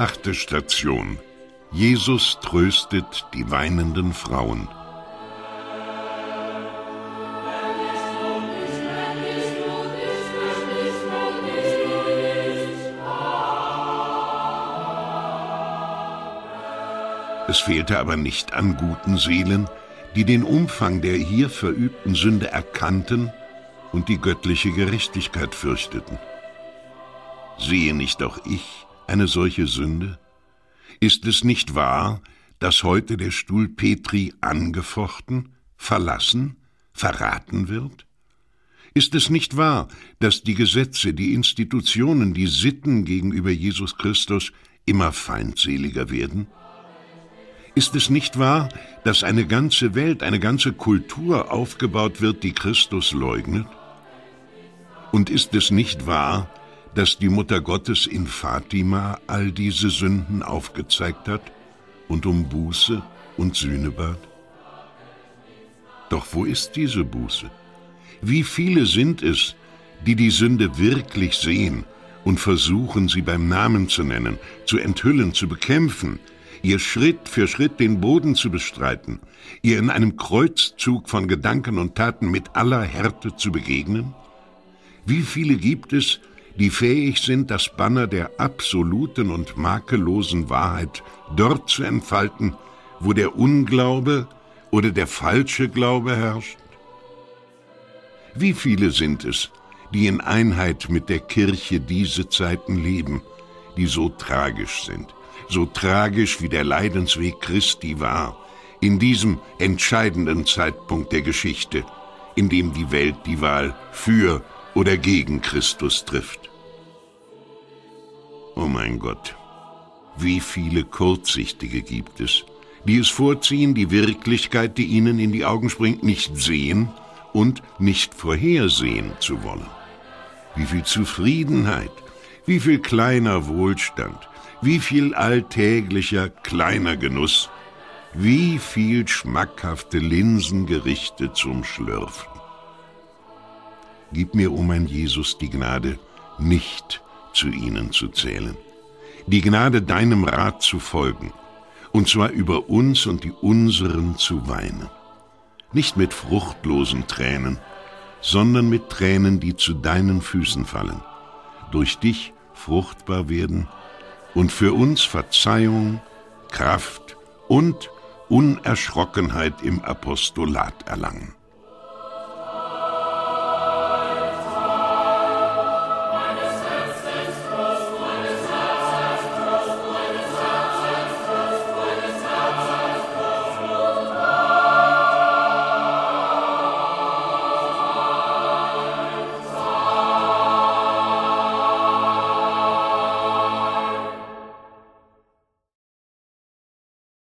Achte Station. Jesus tröstet die weinenden Frauen. Es fehlte aber nicht an guten Seelen, die den Umfang der hier verübten Sünde erkannten und die göttliche Gerechtigkeit fürchteten. Sehe nicht auch ich eine solche Sünde? Ist es nicht wahr, dass heute der Stuhl Petri angefochten, verlassen, verraten wird? Ist es nicht wahr, dass die Gesetze, die Institutionen, die Sitten gegenüber Jesus Christus immer feindseliger werden? Ist es nicht wahr, dass eine ganze Welt, eine ganze Kultur aufgebaut wird, die Christus leugnet? Und ist es nicht wahr, dass die Mutter Gottes in Fatima all diese Sünden aufgezeigt hat und um Buße und Sühne bat? Doch wo ist diese Buße? Wie viele sind es, die die Sünde wirklich sehen und versuchen, sie beim Namen zu nennen, zu enthüllen, zu bekämpfen, ihr Schritt für Schritt den Boden zu bestreiten, ihr in einem Kreuzzug von Gedanken und Taten mit aller Härte zu begegnen? Wie viele gibt es, die fähig sind, das Banner der absoluten und makellosen Wahrheit dort zu entfalten, wo der Unglaube oder der falsche Glaube herrscht? Wie viele sind es, die in Einheit mit der Kirche diese Zeiten leben, die so tragisch sind, so tragisch wie der Leidensweg Christi war, in diesem entscheidenden Zeitpunkt der Geschichte, in dem die Welt die Wahl für oder gegen Christus trifft. Mein Gott, wie viele Kurzsichtige gibt es, die es vorziehen, die Wirklichkeit, die ihnen in die Augen springt, nicht sehen und nicht vorhersehen zu wollen. Wie viel Zufriedenheit, wie viel kleiner Wohlstand, wie viel alltäglicher kleiner Genuss, wie viel schmackhafte Linsengerichte zum Schlürfen. Gib mir, o oh mein Jesus, die Gnade, nicht zu ihnen zu zählen, die Gnade, deinem Rat zu folgen, und zwar über uns und die unseren zu weinen, nicht mit fruchtlosen Tränen, sondern mit Tränen, die zu deinen Füßen fallen, durch dich fruchtbar werden und für uns Verzeihung, Kraft und Unerschrockenheit im Apostolat erlangen.